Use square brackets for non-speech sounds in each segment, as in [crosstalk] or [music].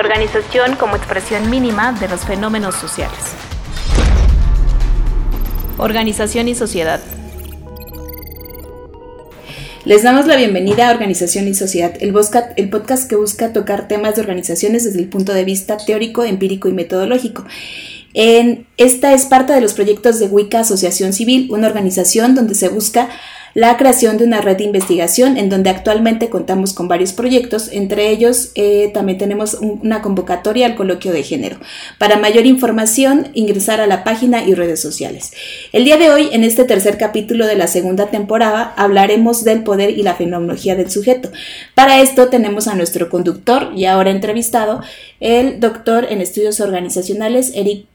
organización como expresión mínima de los fenómenos sociales. Organización y sociedad. Les damos la bienvenida a Organización y Sociedad, el, podcast que busca tocar temas de organizaciones desde el punto de vista teórico, empírico y metodológico. Esta es parte de los proyectos de Wicca Asociación Civil, una organización donde se busca la creación de una red de investigación en donde actualmente contamos con varios proyectos, entre ellos eh, también tenemos una convocatoria al coloquio de género. Para mayor información, ingresar a la página y redes sociales. El día de hoy, en este tercer capítulo de la segunda temporada, hablaremos del poder y la fenomenología del sujeto. Para esto tenemos a nuestro conductor y ahora entrevistado, el doctor en estudios organizacionales, Eric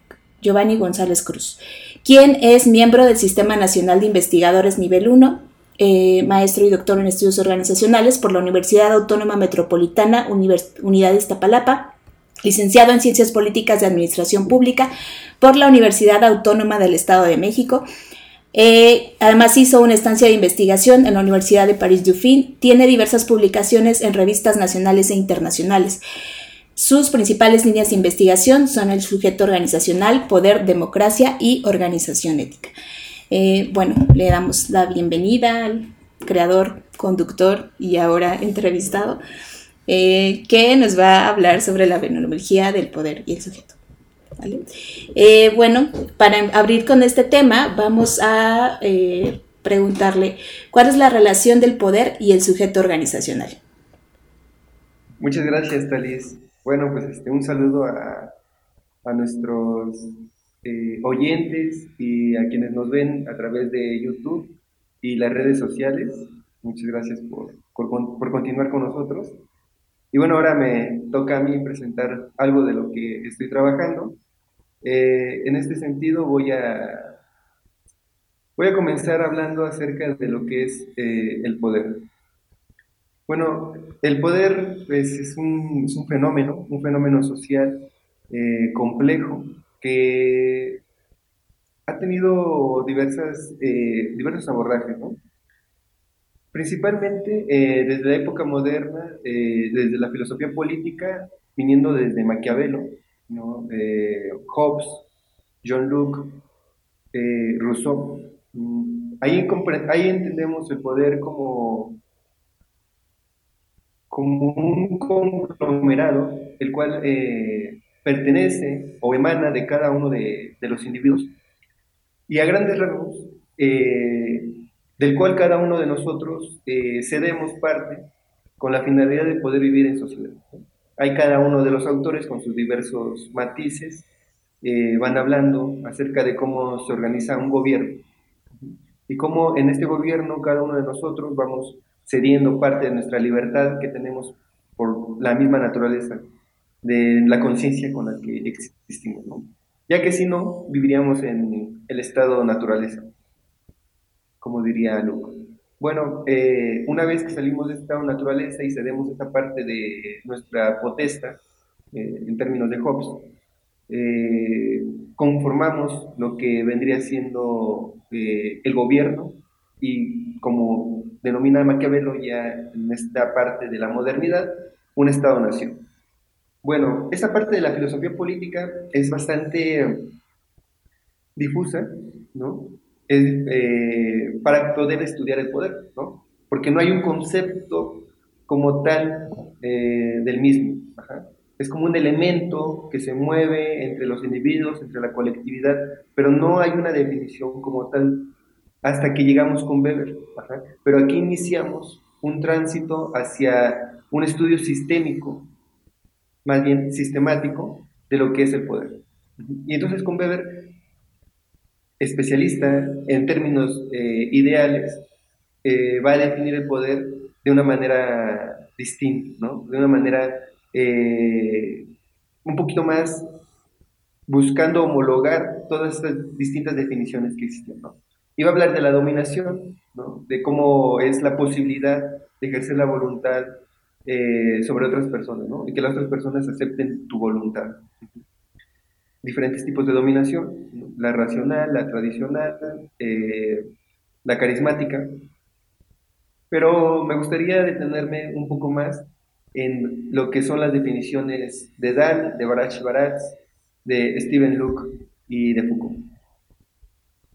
Giovanni González Cruz, quien es miembro del Sistema Nacional de Investigadores Nivel 1, eh, maestro y doctor en estudios organizacionales por la Universidad Autónoma Metropolitana, Unidad de Iztapalapa, licenciado en Ciencias Políticas de Administración Pública por la Universidad Autónoma del Estado de México. Eh, además hizo una estancia de investigación en la Universidad de París-Dauphine, tiene diversas publicaciones en revistas nacionales e internacionales. Sus principales líneas de investigación son el sujeto organizacional, poder, democracia y organización ética. Eh, bueno, le damos la bienvenida al creador, conductor y ahora entrevistado, eh, que nos va a hablar sobre la fenomenología del poder y el sujeto. Eh, bueno, para abrir con este tema, vamos a preguntarle cuál es la relación del poder y el sujeto organizacional. Muchas gracias, Talis. Bueno, pues este, un saludo a, nuestros eh, oyentes y a quienes nos ven a través de YouTube y las redes sociales. Muchas gracias por, por, continuar con nosotros. Y bueno, ahora me toca a mí presentar algo de lo que estoy trabajando. Eh, en este sentido voy a, voy a comenzar hablando acerca de lo que es eh, el poder. Bueno, el poder pues, es, un, fenómeno, un fenómeno social complejo que ha tenido diversas, eh, diversos abordajes, ¿no? Principalmente eh, desde la época moderna, desde la filosofía política, viniendo desde Maquiavelo, ¿no? Hobbes, John Locke, Rousseau. Mm, ahí, ahí entendemos el poder como como un conglomerado, el cual eh, pertenece o emana de cada uno de, los individuos, y a grandes rasgos, eh, del cual cada uno de nosotros eh, cedemos parte con la finalidad de poder vivir en sociedad. Hay cada uno de los autores con sus diversos matices, van hablando acerca de cómo se organiza un gobierno y cómo en este gobierno cada uno de nosotros vamos cediendo parte de nuestra libertad que tenemos por la misma naturaleza de la conciencia con la que existimos, ¿no? Ya que si no, viviríamos en el estado naturaleza, como diría Luke. Bueno, eh, una vez que salimos de este estado naturaleza y cedemos esta parte de nuestra potesta, eh, en términos de Hobbes, eh, conformamos lo que vendría siendo el gobierno y como denomina Maquiavelo ya en esta parte de la modernidad, un Estado-nación. Bueno, esta parte de la filosofía política es bastante difusa, ¿no? Eh, para poder estudiar el poder, ¿no? Porque no hay un concepto como tal eh, del mismo. Es como un elemento que se mueve entre los individuos, entre la colectividad, pero no hay una definición como tal hasta que llegamos con Weber. Pero aquí iniciamos un tránsito hacia un estudio sistémico, más bien sistemático, de lo que es el poder. Y entonces con Weber, especialista en términos eh, ideales, eh, va a definir el poder de una manera distinta, ¿no? de una manera eh, un poquito más buscando homologar todas estas distintas definiciones que existen. ¿no? Iba a hablar de la dominación, ¿no? de cómo es la posibilidad de ejercer la voluntad eh, sobre otras personas, ¿no? y que las otras personas acepten tu voluntad. Diferentes tipos de dominación, la racional, la tradicional, eh, la carismática. Pero me gustaría detenerme un poco más en lo que son las definiciones de Dahl, de Barach Baratz, de Steven Luke y de Foucault.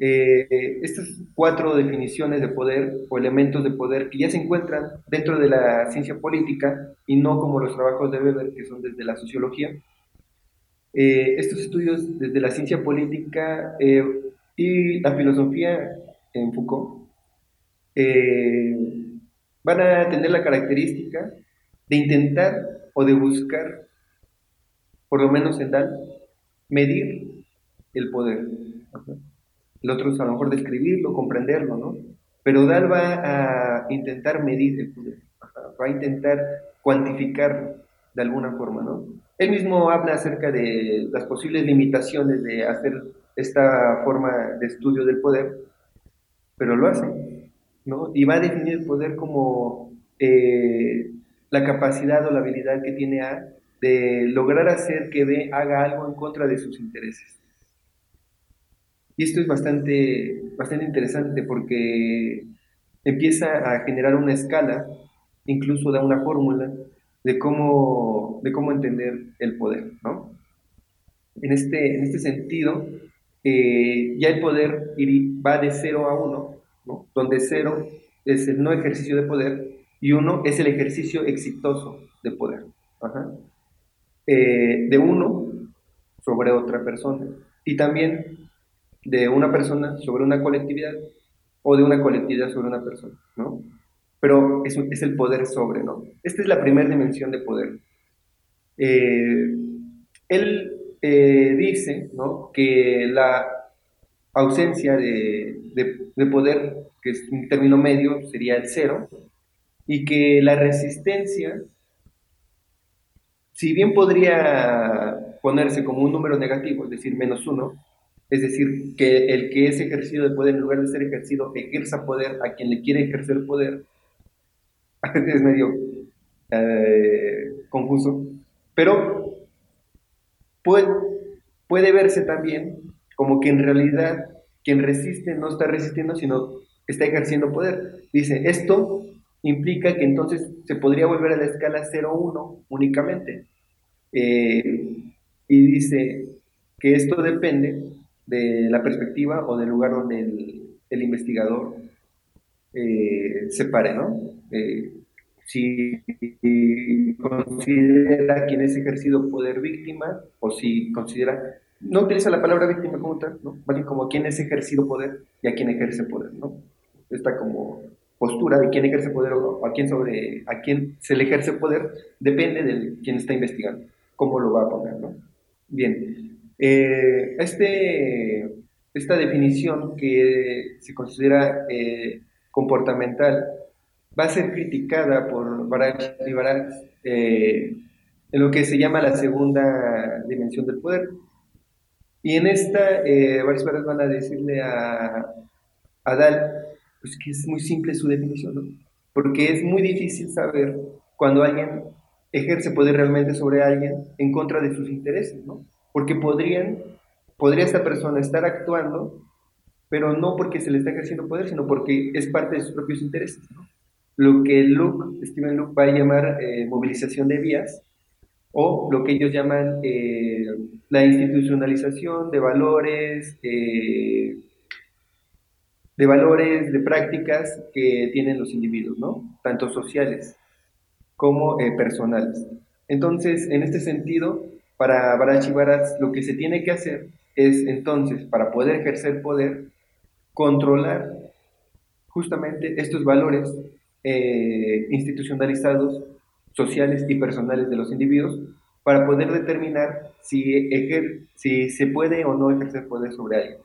Eh, estas cuatro definiciones de poder o elementos de poder que ya se encuentran dentro de la ciencia política y no como los trabajos de Weber que son desde la sociología. Eh, estos estudios desde la ciencia política eh, y la filosofía en Foucault van a tener la característica de intentar o de buscar, por lo menos en tal, medir el poder. El otro es a lo mejor describirlo, comprenderlo, ¿no? Pero Dal va a intentar medir el poder, va a intentar cuantificar de alguna forma, ¿no? Él mismo habla acerca de las posibles limitaciones de hacer esta forma de estudio del poder, pero lo hace, ¿no? Y va a definir el poder como eh, la capacidad o la habilidad que tiene A de lograr hacer que B haga algo en contra de sus intereses. Y esto es bastante, bastante interesante porque empieza a generar una escala, incluso da una fórmula de cómo, de cómo entender el poder, ¿no? En este, en este sentido, eh, ya el poder va de 0 a 1, ¿no? donde 0 es el no ejercicio de poder y 1 es el ejercicio exitoso de poder. Eh, de uno sobre otra persona. Y también de una persona sobre una colectividad o de una colectividad sobre una persona, ¿no? Pero es, es el poder sobre, ¿no? Esta es la primera dimensión de poder. Eh, él eh, dice, ¿no? Que la ausencia de, de, poder, que es un término medio, sería el cero, y que la resistencia, si bien podría ponerse como un número negativo, es decir, menos uno, es decir, que el que es ejercido de poder, en lugar de ser ejercido, ejerza poder a quien le quiere ejercer poder. [laughs] es medio eh, confuso. Pero puede, verse también como que en realidad quien resiste no está resistiendo, sino está ejerciendo poder. Dice, esto implica que entonces se podría volver a la escala 0-1 únicamente. Eh, y dice que esto depende de la perspectiva o del lugar donde el, investigador eh, se pare, ¿no? Eh, si considera quien es ejercido poder víctima o si considera, no utiliza la palabra víctima como tal, ¿no? Más bien como quien es ejercido poder y a quien ejerce poder, ¿no? Esta como postura de quién ejerce poder o a quién sobre a quién se le ejerce poder depende de quien está investigando, cómo lo va a poner, ¿no? Bien, eh, este, esta definición que se considera eh, comportamental va a ser criticada por Barach y Barach en lo que se llama la segunda dimensión del poder. Y en esta, eh, varios van a decirle a, a Dal pues que es muy simple su definición, ¿no? porque es muy difícil saber cuando alguien ejerce poder realmente sobre alguien en contra de sus intereses, ¿no? Porque podrían, podría esta persona estar actuando, pero no porque se le está ejerciendo poder, sino porque es parte de sus propios intereses. Lo que Luke, Steven Luke va a llamar eh, movilización de vías, o lo que ellos llaman eh, la institucionalización de valores, eh, de valores, de prácticas que tienen los individuos, ¿no? Tanto sociales como personales. Entonces, en este sentido, para Barachi lo que se tiene que hacer es entonces, para poder ejercer poder, controlar justamente estos valores eh, institucionalizados, sociales y personales de los individuos, para poder determinar si, si se puede o no ejercer poder sobre alguien.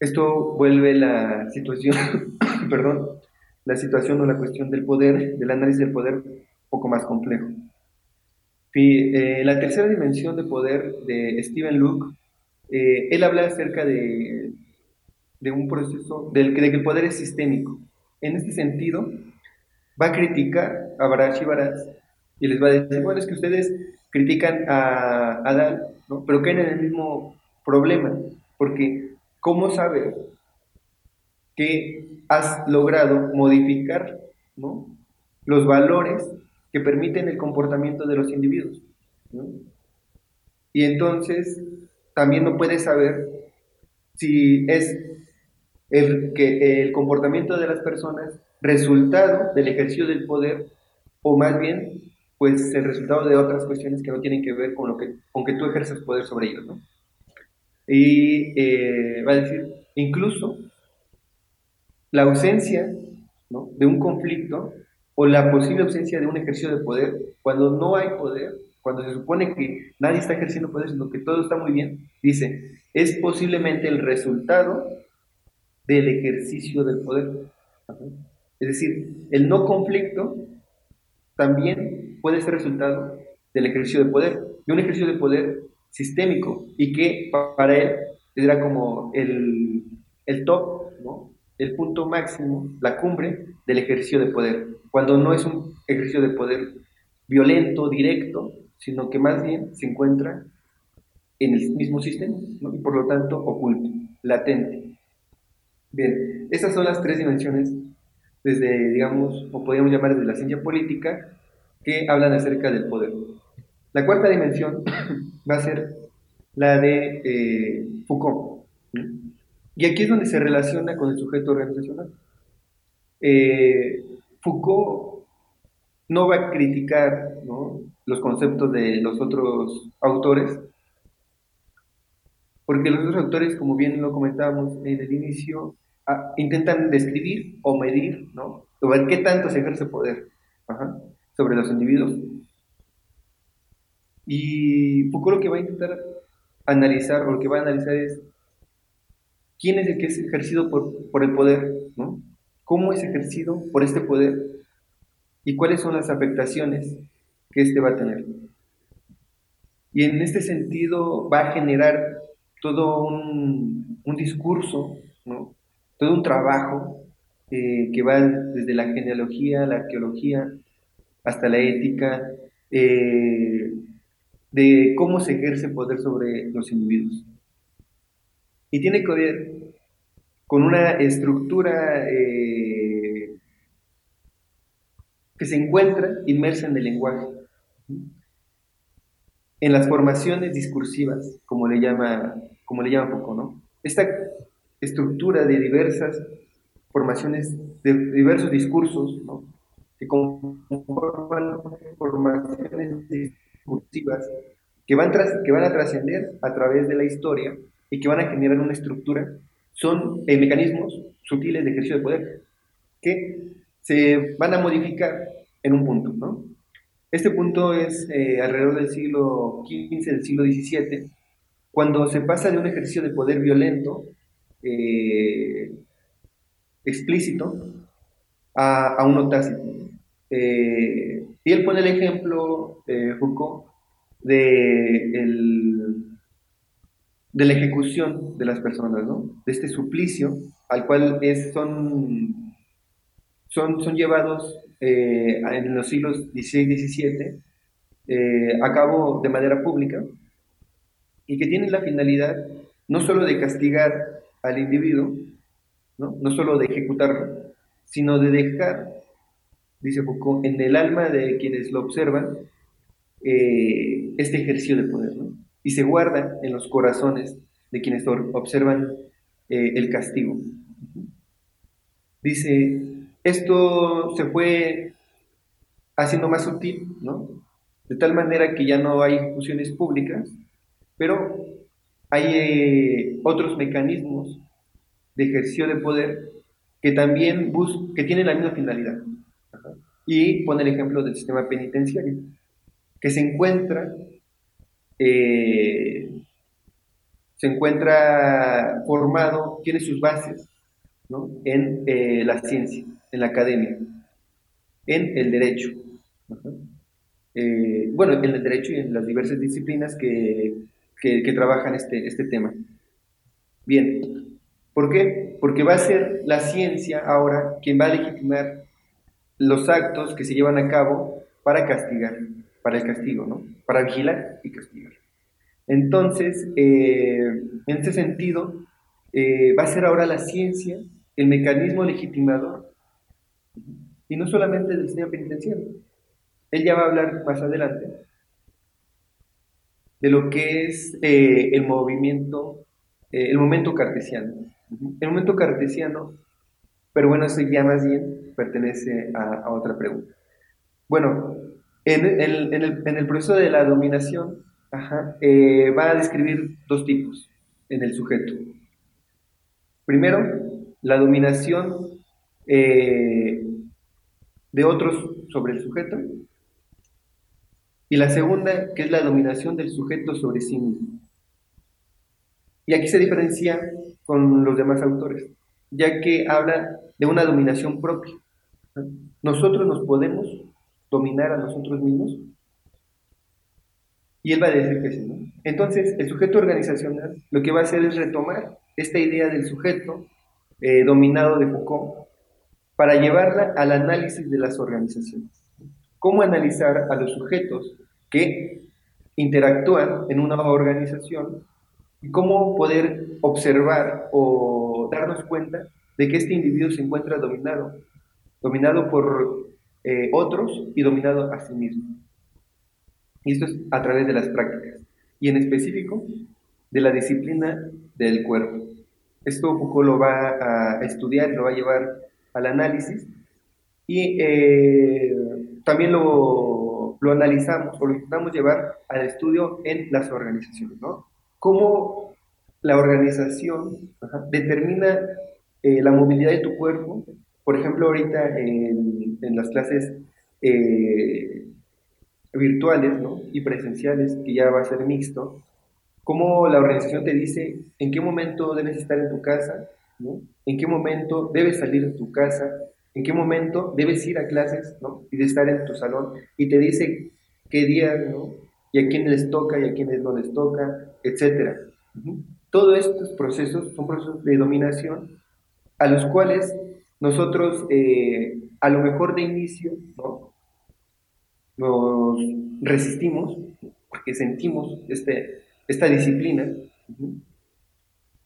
Esto vuelve la situación, [coughs] perdón, la situación o la cuestión del poder, del análisis del poder, un poco más complejo. Eh, la tercera dimensión de poder de Steven Luke, eh, él habla acerca de, de un proceso, del, de que el poder es sistémico. En este sentido, va a criticar a Barash y Baraz y les va a decir, bueno, es que ustedes critican a Adán, ¿no? pero caen en el mismo problema, porque ¿cómo saber que has logrado modificar ¿no? los valores que permiten el comportamiento de los individuos. Y entonces también no puede saber si es el, que el comportamiento de las personas resultado del ejercicio del poder o más bien pues el resultado de otras cuestiones que no tienen que ver con lo que con que tú ejerces poder sobre ellos, ¿no? Y eh, va a decir, incluso la ausencia de un conflicto o la posible ausencia de un ejercicio de poder, cuando no hay poder, cuando se supone que nadie está ejerciendo poder, sino que todo está muy bien, dice, es posiblemente el resultado del ejercicio del poder. Es decir, el no conflicto también puede ser resultado del ejercicio de poder, de un ejercicio de poder sistémico y que para él era como el, el top, ¿no? El punto máximo, la cumbre del ejercicio de poder, cuando no es un ejercicio de poder violento, directo, sino que más bien se encuentra en el mismo sistema y por lo tanto oculto, latente. Bien, esas son las tres dimensiones desde, digamos, o podríamos llamar desde la ciencia política, que hablan acerca del poder. La cuarta dimensión [clears throat] va a ser la de eh, Foucault. Y aquí es donde se relaciona con el sujeto organizacional. Eh, Foucault no va a criticar los conceptos de los otros autores, porque los otros autores, como bien lo comentábamos en el inicio, ah, intentan describir o medir, ¿no? qué tanto se ejerce poder sobre los individuos. Y Foucault lo que va a intentar analizar, o lo que va a analizar es quién es el que es ejercido por, el poder, ¿no? ¿Cómo es ejercido por este poder? ¿Y cuáles son las afectaciones que éste va a tener? Y en este sentido va a generar todo un, discurso, ¿no? todo un trabajo eh, que va desde la genealogía, la arqueología, hasta la ética, eh, de cómo se ejerce poder sobre los individuos. Y tiene que ver con una estructura eh, que se encuentra inmersa en el lenguaje, en las formaciones discursivas, como le llama, como le llama Foucault, ¿no? Esta estructura de diversas formaciones, de diversos discursos, que conforman formaciones discursivas que van, que van a trascender a través de la historia y que van a generar una estructura, son eh, mecanismos sutiles de ejercicio de poder que se van a modificar en un punto. ¿no? Este punto es eh, alrededor del siglo XV, del siglo XVII, cuando se pasa de un ejercicio de poder violento, eh, explícito, a, a uno tácito. Y él pone el ejemplo, Foucault, de, de la ejecución de las personas, ¿no? de este suplicio al cual es, son, son, son llevados eh, en los siglos XVI y XVII a cabo de manera pública y que tienen la finalidad no solo de castigar al individuo, no, no solo de ejecutarlo, sino de dejar dice Foucault, en el alma de quienes lo observan eh, este ejercicio de poder, ¿no? Y se guarda en los corazones de quienes observan eh, el castigo. Dice, esto se fue haciendo más sutil, ¿no? De tal manera que ya no hay ejecuciones públicas, pero hay eh, otros mecanismos de ejercicio de poder que también bus que tienen la misma finalidad. Y pone el ejemplo del sistema penitenciario, que se encuentra, eh, se encuentra formado, tiene sus bases en eh, la ciencia, en la academia, en el derecho. Eh, bueno, en el derecho y en las diversas disciplinas que, que trabajan este, este tema. Bien, ¿por qué? Porque va a ser la ciencia ahora quien va a legitimar los actos que se llevan a cabo para castigar, para el castigo, ¿no? Para vigilar y castigar. Entonces, eh, en este sentido, eh, va a ser ahora la ciencia el mecanismo legitimador y no solamente del sistema penitenciario. Él ya va a hablar más adelante de lo que es eh, el movimiento, eh, el momento cartesiano. El momento cartesiano, pero bueno, eso ya más bien pertenece a, otra pregunta. Bueno, en el, proceso de la dominación eh, va a describir dos tipos en el sujeto. Primero, la dominación de otros sobre el sujeto, y la segunda, que es la dominación del sujeto sobre sí mismo. Y aquí se diferencia con los demás autores, ya que habla de una dominación propia. Nosotros nos podemos dominar a nosotros mismos. Y él va a decir que sí. ¿no? Entonces, el sujeto organizacional lo que va a hacer es retomar esta idea del sujeto eh, dominado de Foucault para llevarla al análisis de las organizaciones cómo analizar a los sujetos que interactúan en una organización y cómo poder observar o darnos cuenta de que este individuo se encuentra dominado, dominado por eh, otros y dominado a sí mismo. Y esto es a través de las prácticas, y en específico de la disciplina del cuerpo. Esto Foucault lo va a estudiar, lo va a llevar al análisis, y eh, también lo, lo analizamos o lo intentamos llevar al estudio en las organizaciones, ¿no? Cómo la organización determina eh, la movilidad de tu cuerpo. Por ejemplo, ahorita en, en las clases eh, virtuales ¿no? y presenciales, que ya va a ser mixto, cómo la organización te dice en qué momento debes estar en tu casa, ¿no? en qué momento debes salir de tu casa, en qué momento debes ir a clases, ¿no? Y de estar en tu salón y te dice qué día, ¿no? Y a quiénes les toca y a quiénes no les toca, etcétera. Todos estos procesos son procesos de dominación a los cuales nosotros, eh, a lo mejor de inicio, ¿no? Nos resistimos porque sentimos este, esta disciplina,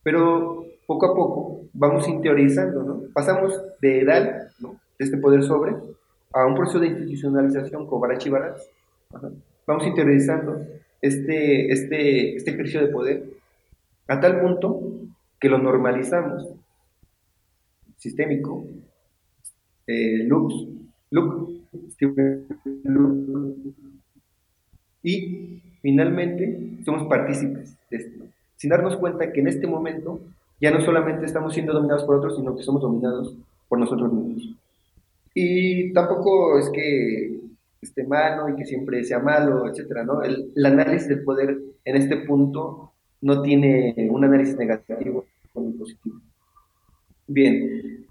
pero poco a poco vamos interiorizando, ¿no? Pasamos de edad. De este poder sobre, a un proceso de institucionalización como Barachi Vamos interiorizando este, este, este ejercicio de poder a tal punto que lo normalizamos. Sistémico, eh, y finalmente somos partícipes de esto, sin darnos cuenta que en este momento ya no solamente estamos siendo dominados por otros, sino que somos dominados por nosotros mismos. Y tampoco es que esté malo y que siempre sea malo, etcétera, ¿no? El, análisis del poder en este punto no tiene un análisis negativo o positivo. Bien,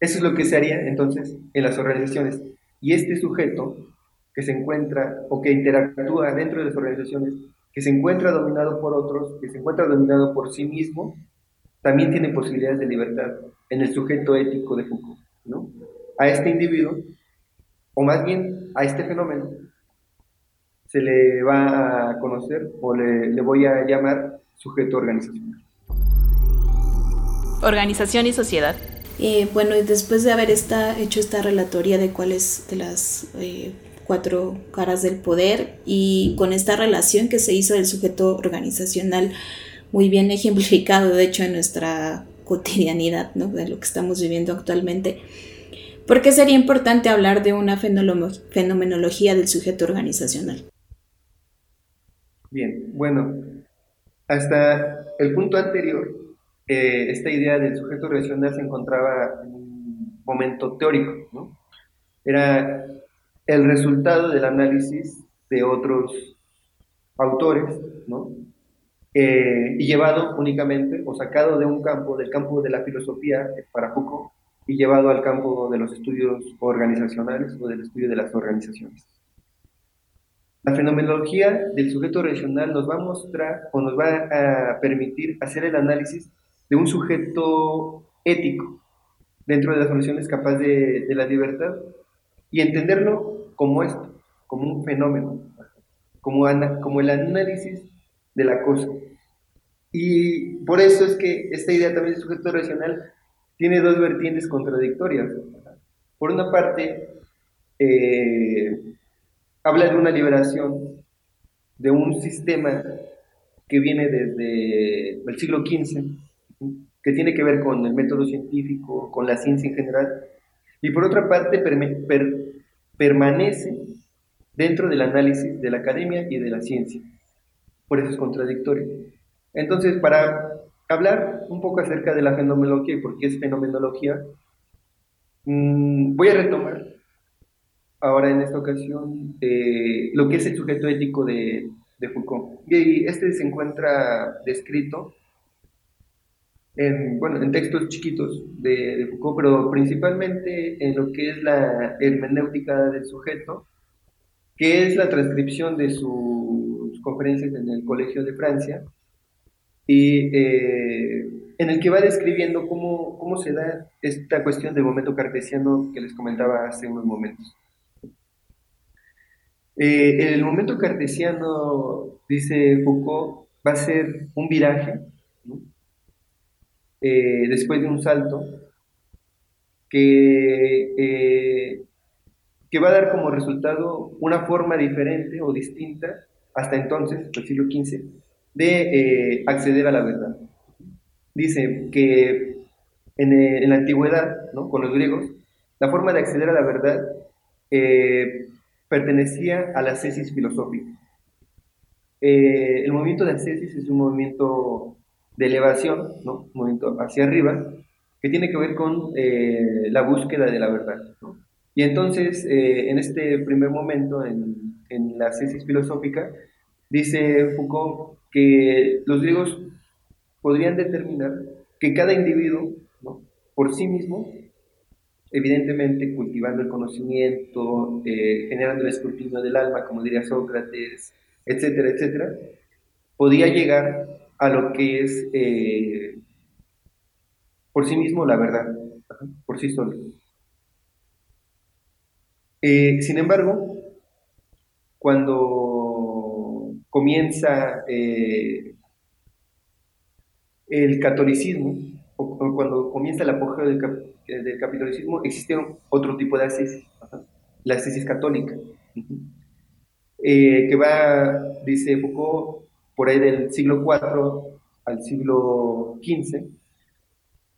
eso es lo que se haría entonces en las organizaciones. Y este sujeto que se encuentra o que interactúa dentro de las organizaciones, que se encuentra dominado por otros, que se encuentra dominado por sí mismo, también tiene posibilidades de libertad en el sujeto ético de Foucault. ¿no? A este individuo, o más bien a este fenómeno, se le va a conocer o le, voy a llamar sujeto organizacional. Organización y sociedad. Eh, bueno, y después de haber esta, hecho esta relatoria de cuáles de las eh, cuatro caras del poder y con esta relación que se hizo del sujeto organizacional muy bien ejemplificado, de hecho, en nuestra cotidianidad, ¿no? de lo que estamos viviendo actualmente. ¿Por qué sería importante hablar de una fenomenología del sujeto organizacional? Bien, bueno, hasta el punto anterior, eh, esta idea del sujeto organizacional se encontraba en un momento teórico, ¿no? Era el resultado del análisis de otros autores, ¿no? Eh, y llevado únicamente o sacado de un campo, del campo de la filosofía para Foucault, y llevado al campo de los estudios organizacionales o del estudio de las organizaciones. La fenomenología del sujeto regional nos va a mostrar o nos va a permitir hacer el análisis de un sujeto ético dentro de las soluciones capaz de, de la libertad y entenderlo como esto, como un fenómeno, como, como el análisis de la cosa. Y por eso es que esta idea también de sujeto racional tiene dos vertientes contradictorias. Por una parte, eh, habla de una liberación de un sistema que viene desde el siglo XV, que tiene que ver con el método científico, con la ciencia en general, y por otra parte permanece dentro del análisis de la academia y de la ciencia. Por eso es contradictorio. Entonces, para hablar un poco acerca de la fenomenología y por qué es fenomenología, mm, voy a retomar ahora en esta ocasión eh, lo que es el sujeto ético de, Foucault. Y este se encuentra descrito en, bueno, en textos chiquitos de, de, Foucault, pero principalmente en lo que es la hermenéutica del sujeto, que es la transcripción de sus conferencias en el Colegio de Francia, y eh, en el que va describiendo cómo, cómo se da esta cuestión del momento cartesiano que les comentaba hace unos momentos. Eh, el momento cartesiano, dice Foucault, va a ser un viraje, eh, después de un salto, que, que va a dar como resultado una forma diferente o distinta hasta entonces, el siglo XV, de acceder a la verdad. Dice que en, la antigüedad, ¿no? con los griegos, la forma de acceder a la verdad eh, pertenecía a la cesis filosófica. Eh, el movimiento de ascesis es un movimiento de elevación, ¿no? movimiento hacia arriba, que tiene que ver con eh, la búsqueda de la verdad. Y entonces, eh, en este primer momento, en, en, la cesis filosófica, dice Foucault que los griegos podrían determinar que cada individuo, ¿no? por sí mismo, evidentemente cultivando el conocimiento, eh, generando el escrutinio del alma, como diría Sócrates, etcétera, etcétera, podía llegar a lo que es eh, por sí mismo la verdad, por sí solo. Eh, sin embargo, cuando comienza el catolicismo, o, cuando comienza el apogeo del, del, catolicismo, existe otro tipo de ascesis, la ascesis católica, eh, que va, dice Foucault, por ahí del siglo IV al siglo XV,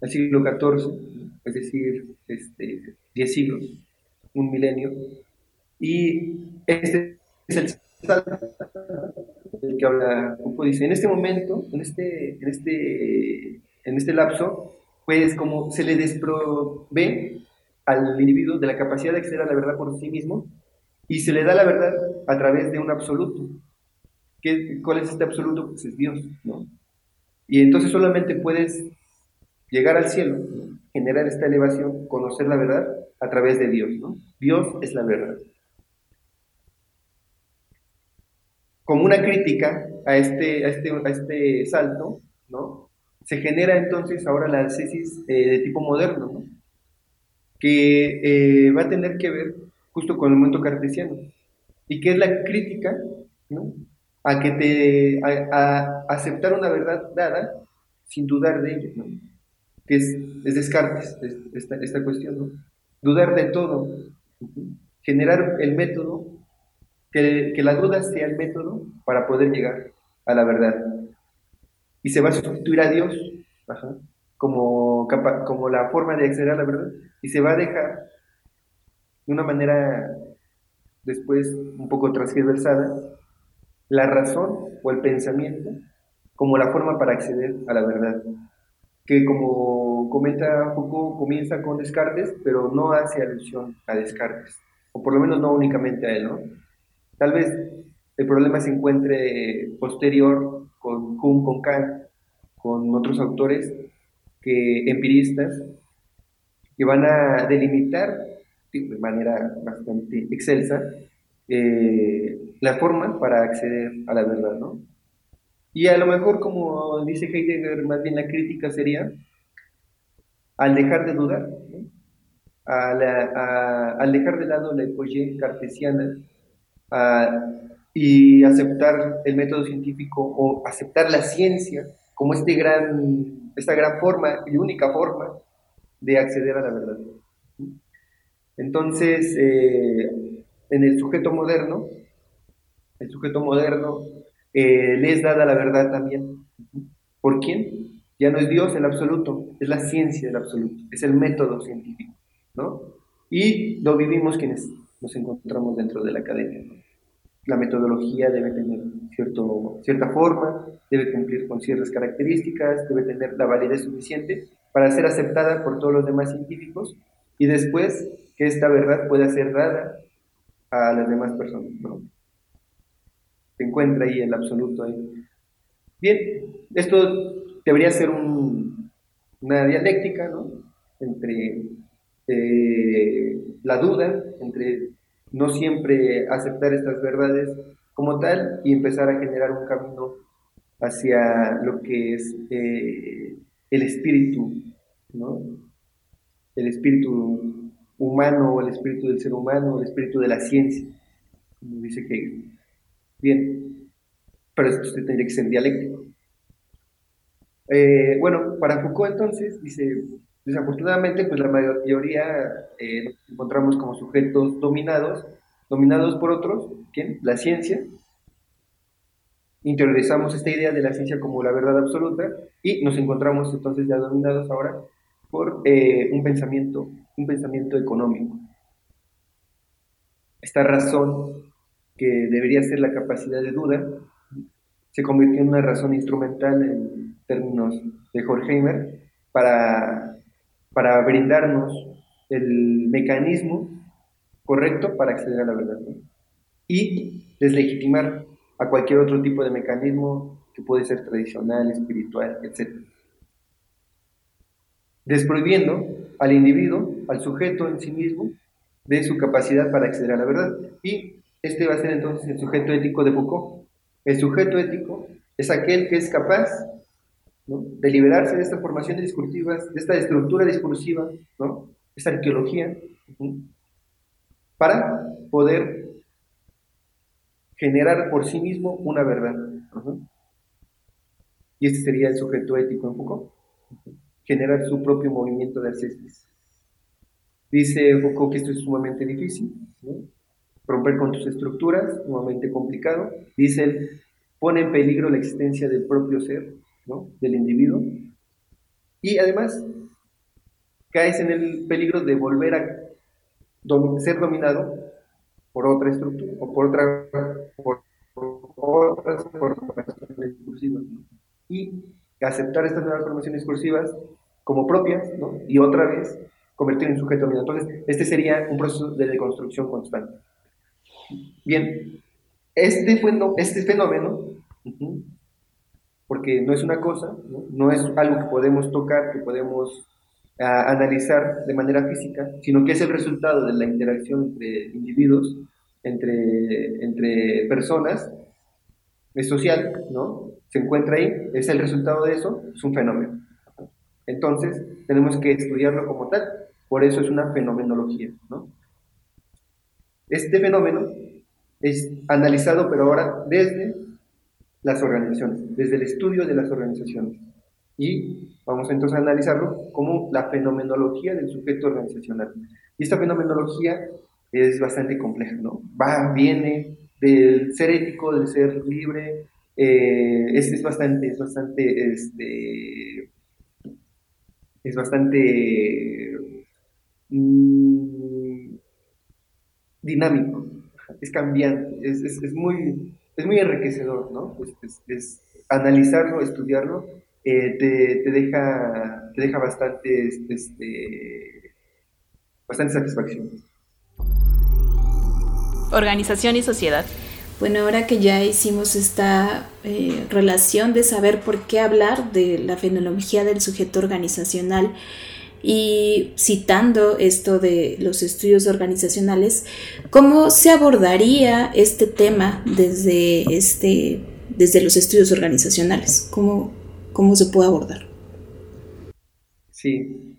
al siglo XIV, es decir, este, 10 siglos, un milenio, y este es el el que habla poco dice, en este momento, en este, en este, en este lapso, pues como se le desprove al individuo de la capacidad de acceder a la verdad por sí mismo y se le da la verdad a través de un absoluto. ¿Qué, ¿Cuál es este absoluto? Pues es Dios, ¿no? Y entonces solamente puedes llegar al cielo, generar esta elevación, conocer la verdad a través de Dios, ¿no? Dios es la verdad. como una crítica a este, a este, a este salto, ¿no? Se genera entonces ahora la tesis eh, de tipo moderno, ¿no? que eh, va a tener que ver justo con el momento cartesiano, y que es la crítica ¿no? A que te a, aceptar una verdad dada sin dudar de ella, que es, es Descartes esta, esta cuestión, dudar de todo, generar el método que, la duda sea el método para poder llegar a la verdad. Y se va a sustituir a Dios como, como la forma de acceder a la verdad y se va a dejar de una manera después un poco transversada la razón o el pensamiento como la forma para acceder a la verdad. Que como comenta Foucault, comienza con Descartes, pero no hace alusión a Descartes, o por lo menos no únicamente a él, ¿no? Tal vez el problema se encuentre posterior con Kuhn, con Kant, con otros autores que empiristas que van a delimitar de manera bastante excelsa eh, la forma para acceder a la verdad, ¿no? Y a lo mejor, como dice Heidegger, más bien la crítica sería al dejar de dudar, al dejar de lado la epoye cartesiana y aceptar el método científico o aceptar la ciencia como este gran, esta gran forma y única forma de acceder a la verdad. Entonces, eh, en el sujeto moderno, el sujeto moderno eh, le es dada la verdad también. ¿Por quién? Ya no es Dios el absoluto, es la ciencia el absoluto, es el método científico, ¿no? Y lo vivimos quienes nos encontramos dentro de la academia. La metodología debe tener cierto, cierta forma, debe cumplir con ciertas características, debe tener la validez suficiente para ser aceptada por todos los demás científicos y después que esta verdad pueda ser dada a las demás personas. ¿no? Se encuentra ahí el absoluto. Ahí. Bien, esto debería ser una dialéctica ¿no? entre eh, la duda, entre no siempre aceptar estas verdades como tal y empezar a generar un camino hacia lo que es eh, el espíritu, ¿no? El espíritu humano, el espíritu del ser humano, el espíritu de la ciencia, como dice Hegel. Bien, pero esto tendría que ser dialéctico. Eh, bueno, para Foucault entonces, dice, desafortunadamente, pues la mayoría eh, nos encontramos como sujetos dominados, dominados por otros, ¿quién? La ciencia. Interiorizamos esta idea de la ciencia como la verdad absoluta y nos encontramos entonces ya dominados ahora por eh, un pensamiento, un pensamiento económico. Esta razón que debería ser la capacidad de duda se convirtió en una razón instrumental en términos de Horkheimer para, para brindarnos el mecanismo correcto para acceder a la verdad y deslegitimar a cualquier otro tipo de mecanismo que puede ser tradicional, espiritual, etc. Desprohibiendo al individuo, al sujeto en sí mismo, de su capacidad para acceder a la verdad. Y este va a ser entonces el sujeto ético de Foucault. El sujeto ético es aquel que es capaz de liberarse de estas formaciones discursivas, de esta estructura discursiva, ¿no? esta arqueología, para poder generar por sí mismo una verdad. Y este sería el sujeto ético en Foucault, generar su propio movimiento de alcestis. Dice Foucault que esto es sumamente difícil, romper con tus estructuras, sumamente complicado. Dice él, pone en peligro la existencia del propio ser, del individuo. Y además, caes en el peligro de volver a ser dominado por otra estructura o por, otra, por, otras formaciones. Y aceptar estas nuevas formaciones discursivas como propias y otra vez convertir en sujeto dominado. Entonces, este sería un proceso de deconstrucción constante. Bien, este, este fenómeno, porque no es una cosa, ¿no? es algo que podemos tocar, que podemos ah, analizar de manera física, sino que es el resultado de la interacción entre individuos, entre, entre personas, es social, ¿no? Se encuentra ahí, es el resultado de eso, es un fenómeno. Entonces, tenemos que estudiarlo como tal, por eso es una fenomenología, ¿no? Este fenómeno es analizado, pero ahora desde las organizaciones, desde el estudio de las organizaciones. Y vamos entonces a analizarlo como la fenomenología del sujeto organizacional. Y esta fenomenología es bastante compleja, ¿no? Va, viene del ser ético, del ser libre, eh, es, bastante, es bastante, este, es bastante mm, dinámico, es cambiante, es, es, muy, es muy enriquecedor, ¿no? Es, analizarlo, estudiarlo, eh, te, te, deja, te deja bastante, este, bastante satisfacción. Organización y sociedad. Bueno, ahora que ya hicimos esta eh, relación de saber por qué hablar de la fenomenología del sujeto organizacional, y citando esto de los estudios organizacionales, ¿cómo se abordaría este tema desde, este, desde los estudios organizacionales? ¿Cómo, cómo se puede abordar? Sí.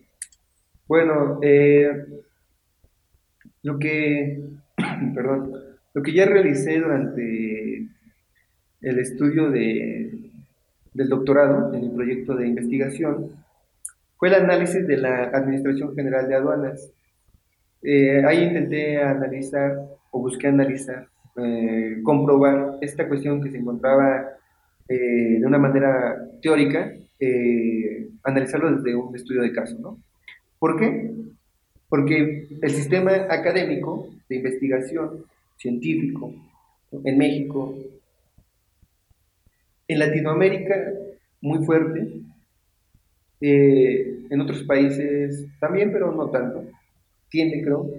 Bueno, eh, lo que, [clears throat] perdón, lo que ya realicé durante el estudio de, del doctorado en el proyecto de investigación fue el análisis de la Administración General de Aduanas. Eh, ahí intenté analizar o busqué analizar, eh, comprobar esta cuestión que se encontraba eh, de una manera teórica, analizarlo desde un estudio de caso, ¿no? ¿Por qué? Porque el sistema académico de investigación científico en México, en Latinoamérica muy fuerte, en otros países también, pero no tanto tiende, creo,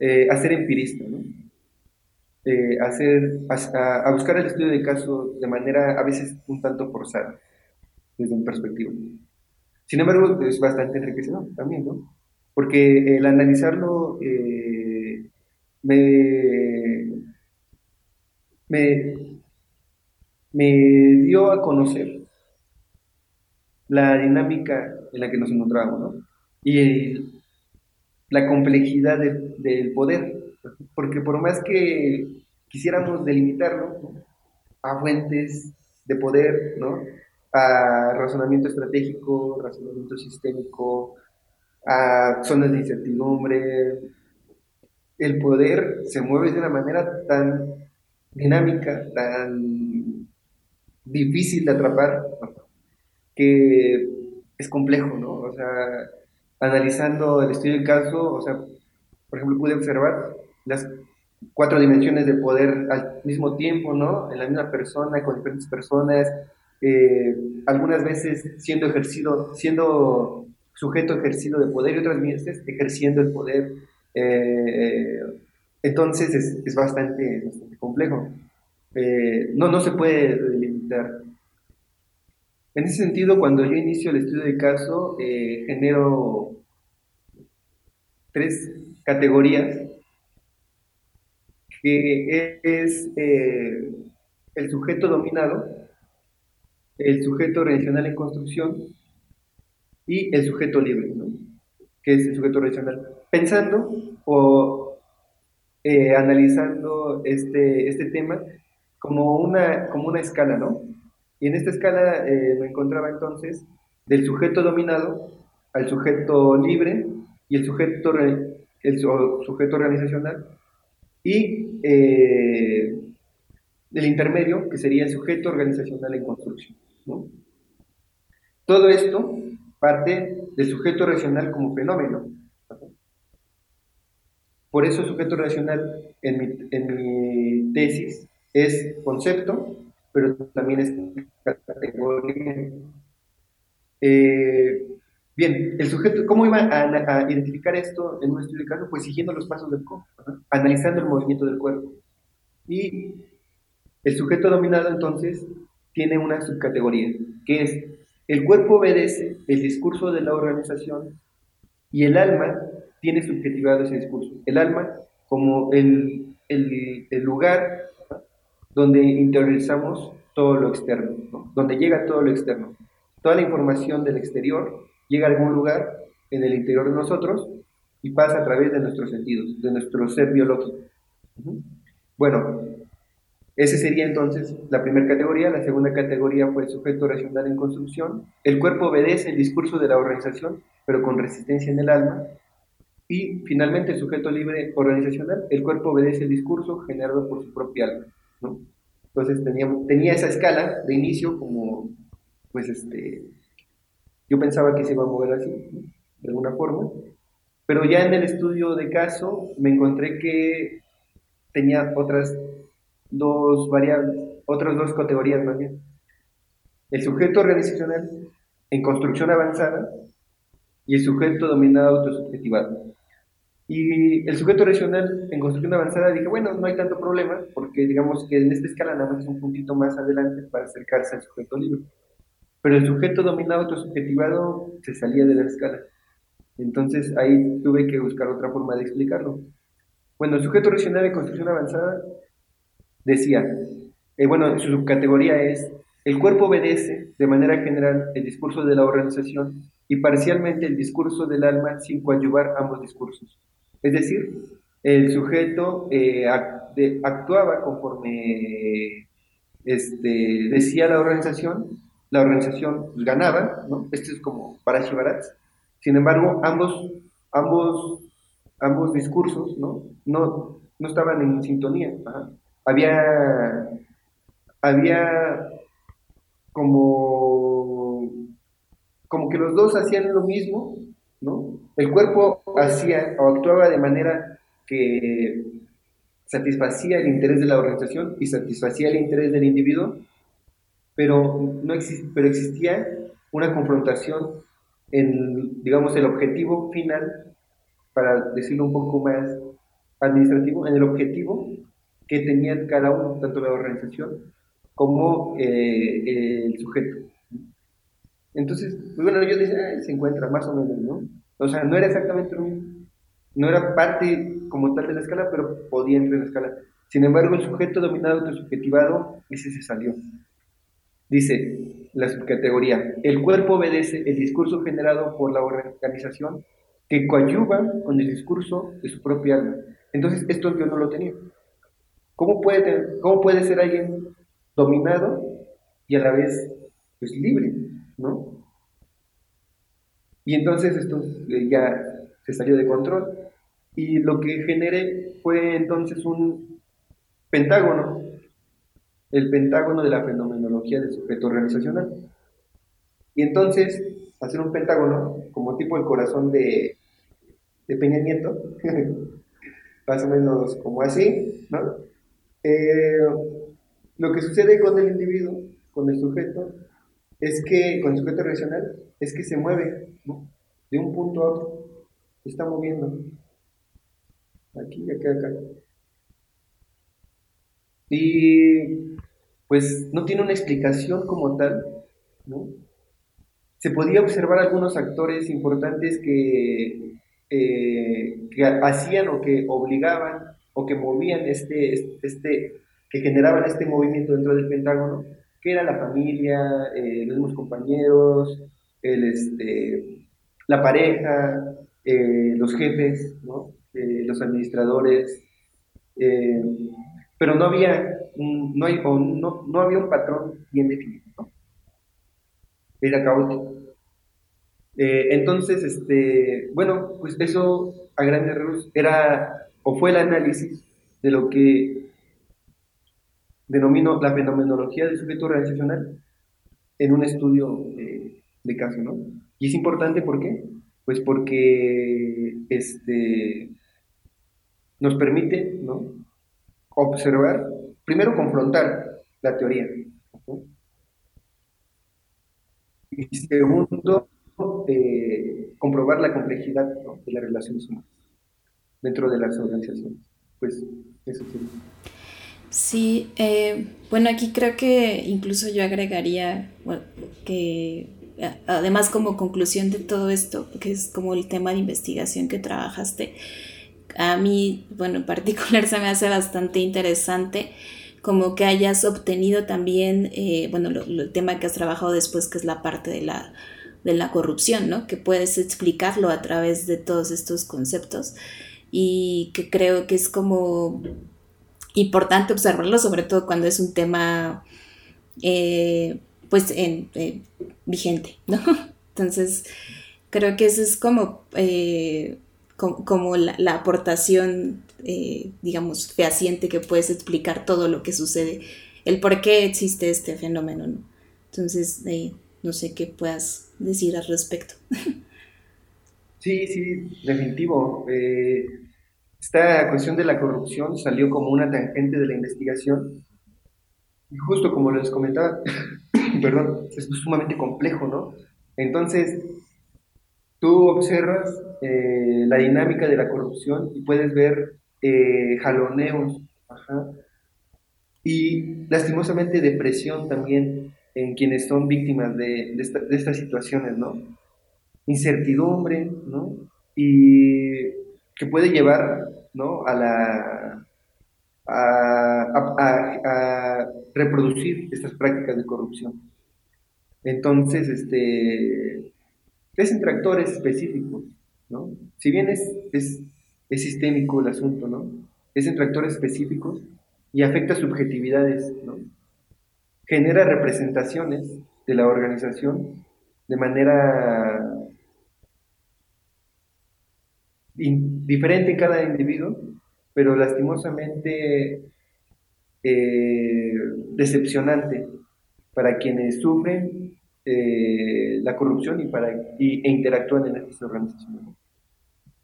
eh, a ser empirista, ¿no? Eh, a, buscar el estudio de caso de manera a veces un tanto forzada, desde mi perspectiva. Sin embargo, es bastante enriquecedor también, ¿no? Porque el analizarlo eh, me, me, me dio a conocer la dinámica en la que nos encontrábamos, ¿no? Y la complejidad del poder, porque por más que quisiéramos delimitarlo a fuentes de poder, ¿no? a razonamiento estratégico, razonamiento sistémico, a zonas de incertidumbre, el poder se mueve de una manera tan dinámica, tan difícil de atrapar, que es complejo, ¿no? O sea, analizando el estudio del caso, o sea, por ejemplo, pude observar las cuatro dimensiones de poder al mismo tiempo, ¿no? En la misma persona, con diferentes personas, eh, algunas veces siendo ejercido, siendo sujeto ejercido de poder y otras veces ejerciendo el poder. Eh, entonces es, bastante, complejo. Eh, no, no se puede delimitar. En ese sentido, cuando yo inicio el estudio de caso, genero tres categorías, que es eh, el sujeto dominado, el sujeto relacional en construcción y el sujeto libre, que es el sujeto relacional. Pensando o eh, analizando este, este tema como una, como una escala, ¿no? Y en esta escala eh, me encontraba entonces del sujeto dominado al sujeto libre y el sujeto, el sujeto organizacional y eh, el intermedio, que sería el sujeto organizacional en construcción. Todo esto parte del sujeto racional como fenómeno. Por eso el sujeto racional en mi, en mi tesis es concepto, pero también es categoría. Eh, Bien, el sujeto, ¿cómo iba a, identificar esto en un estudio de caso? Pues siguiendo los pasos del cuerpo, analizando el movimiento del cuerpo. Y el sujeto dominado entonces tiene una subcategoría, que es el cuerpo obedece el discurso de la organización y el alma tiene subjetivado ese discurso. El alma como el, lugar donde interiorizamos todo lo externo, donde llega todo lo externo. Toda la información del exterior llega a algún lugar en el interior de nosotros y pasa a través de nuestros sentidos, de nuestro ser biológico. Bueno, esa sería entonces la primera categoría. La segunda categoría fue el sujeto racional en construcción. El cuerpo obedece el discurso de la organización, pero con resistencia en el alma. Y finalmente el sujeto libre organizacional, el cuerpo obedece el discurso generado por su propia alma. Entonces tenía, esa escala de inicio como, pues, este, yo pensaba que se iba a mover así, de alguna forma, pero ya en el estudio de caso me encontré que tenía otras dos variables, otras dos categorías más bien. El sujeto organizacional en construcción avanzada y el sujeto dominado autosubjetivado. Y el sujeto regional en construcción avanzada dije, bueno, no hay tanto problema, porque digamos que en esta escala nada más es un puntito más adelante para acercarse al sujeto libre. Pero el sujeto dominado autosubjetivado se salía de la escala. Entonces ahí tuve que buscar otra forma de explicarlo. Bueno, el sujeto racional de construcción avanzada decía, eh, bueno, su subcategoría es, el cuerpo obedece de manera general el discurso de la organización y parcialmente el discurso del alma sin coadyuvar ambos discursos. Es decir, el sujeto eh, actuaba conforme este, decía la organización la organización ganaba, ¿no? Esto es como para Chivarats. Sin embargo, ambos, ambos ambos discursos, ¿no? No, no estaban en sintonía. Había, había como, como que los dos hacían lo mismo, ¿no? El cuerpo hacía o actuaba de manera que satisfacía el interés de la organización y satisfacía el interés del individuo, pero, no existía una confrontación en, digamos, el objetivo final, para decirlo un poco más administrativo, en el objetivo que tenía cada uno, tanto la organización como eh, el sujeto. Entonces, pues bueno, yo decía, se encuentra más o menos, ¿no? O sea, no era exactamente lo. No era parte como tal de la escala, pero podía entrar en la escala. Sin embargo, el sujeto dominado subjetivado, ese se salió. Dice la subcategoría, el cuerpo obedece el discurso generado por la organización que coadyuva con el discurso de su propia alma. Entonces, esto yo no lo tenía. ¿Cómo puede, cómo puede ser alguien dominado y a la vez pues, libre? ¿no? Y entonces esto eh, ya se salió de control. Y lo que generé fue entonces un pentágono, el pentágono de la fenomenología del sujeto organizacional. Y entonces, hacer un pentágono, como tipo el corazón de, de Peña Nieto, [laughs] más o menos como así, ¿no? Eh, lo que sucede con el individuo, con el sujeto, es que, con el sujeto relacional, es que se mueve de un punto a otro, se está moviendo, aquí, acá, acá. Y pues no tiene una explicación como tal, ¿no? Se podía observar algunos actores importantes que, eh, que hacían o que obligaban o que movían este, este, que generaban este movimiento dentro del Pentágono, era la familia, eh, los mismos compañeros, el, este, la pareja, eh, los jefes. Eh, los administradores, pero no había, no, hay, no, no, había un patrón bien definido, ¿no? era caótico. entonces, este, bueno, pues eso a grandes rasgos era o fue el análisis de lo que denomino la fenomenología del sujeto organizacional en un estudio eh, de caso, ¿no? Y es importante, ¿por qué? Pues porque este, nos permite, ¿no? Observar, primero confrontar la teoría, y segundo, eh, comprobar la complejidad de las relaciones humanas dentro de las organizaciones. Pues eso sí. Sí, eh, bueno, aquí creo que incluso yo agregaría que además como conclusión de todo esto, que es como el tema de investigación que trabajaste, a mí, bueno, en particular se me hace bastante interesante como que hayas obtenido también, eh, bueno, el tema que has trabajado después, que es la parte de la, de la corrupción, ¿no? Que puedes explicarlo a través de todos estos conceptos y que creo que es como importante observarlo, sobre todo cuando es un tema eh, pues eh, vigente, ¿no? [laughs] Entonces, creo que eso es como, eh, como, la, aportación, digamos, fehaciente que puedes explicar todo lo que sucede, el por qué existe este fenómeno, ¿no? Entonces, no sé qué puedas decir al respecto. [laughs] Sí, sí, definitivo. Eh, esta cuestión de la corrupción salió como una tangente de la investigación. Y justo como les comentaba, [coughs] perdón, es sumamente complejo, ¿no? Entonces, tú observas eh, la dinámica de la corrupción y puedes ver eh, jaloneos, y lastimosamente depresión también en quienes son víctimas de, de estas situaciones, ¿no? incertidumbre, ¿no? Y que puede llevar, ¿no? A la... A, reproducir estas prácticas de corrupción. Entonces, este, es entre actores específicos, ¿no? Si bien es, es, es sistémico el asunto, ¿no? Es entre actores específicos y afecta subjetividades, ¿no? Genera representaciones de la organización de manera diferente en cada individuo, pero lastimosamente eh, decepcionante para quienes sufren eh, la corrupción y para e interactúan en estas organizaciones.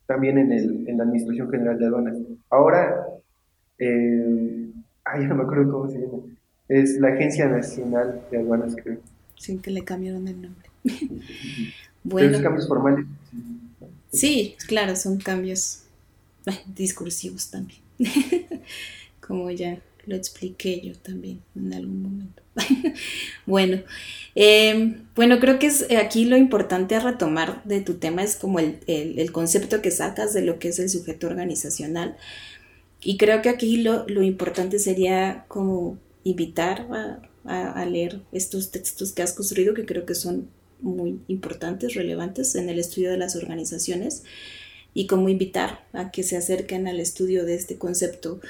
También en, el, en la Administración General de Aduanas. Ahora, eh, ay, no me acuerdo cómo se llama. Es la Agencia Nacional de Aduanas, creo. Sí, que le cambiaron el nombre. [laughs] bueno. cambios formales. Sí, claro, son cambios discursivos también. [laughs] Como ya lo expliqué yo también en algún momento. [laughs] bueno, em, bueno, creo que es aquí lo importante a retomar de tu tema es como el, concepto que sacas de lo que es el sujeto organizacional. Y creo que aquí lo, importante sería como invitar a, a, leer estos textos que has construido, que creo que son muy importantes, relevantes en el estudio de las organizaciones, y como invitar a que se acerquen al estudio de este concepto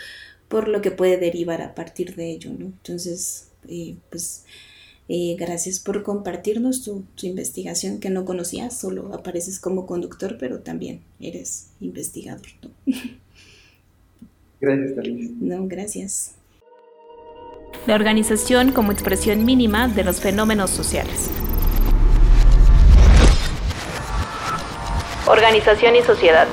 por lo que puede derivar a partir de ello, ¿no? Entonces, eh, pues eh, gracias por compartirnos tu, investigación que no conocías, solo apareces como conductor, pero también eres investigador, ¿no? [laughs] Gracias, Talís. No, gracias. La organización como expresión mínima de los fenómenos sociales. Organización y sociedad.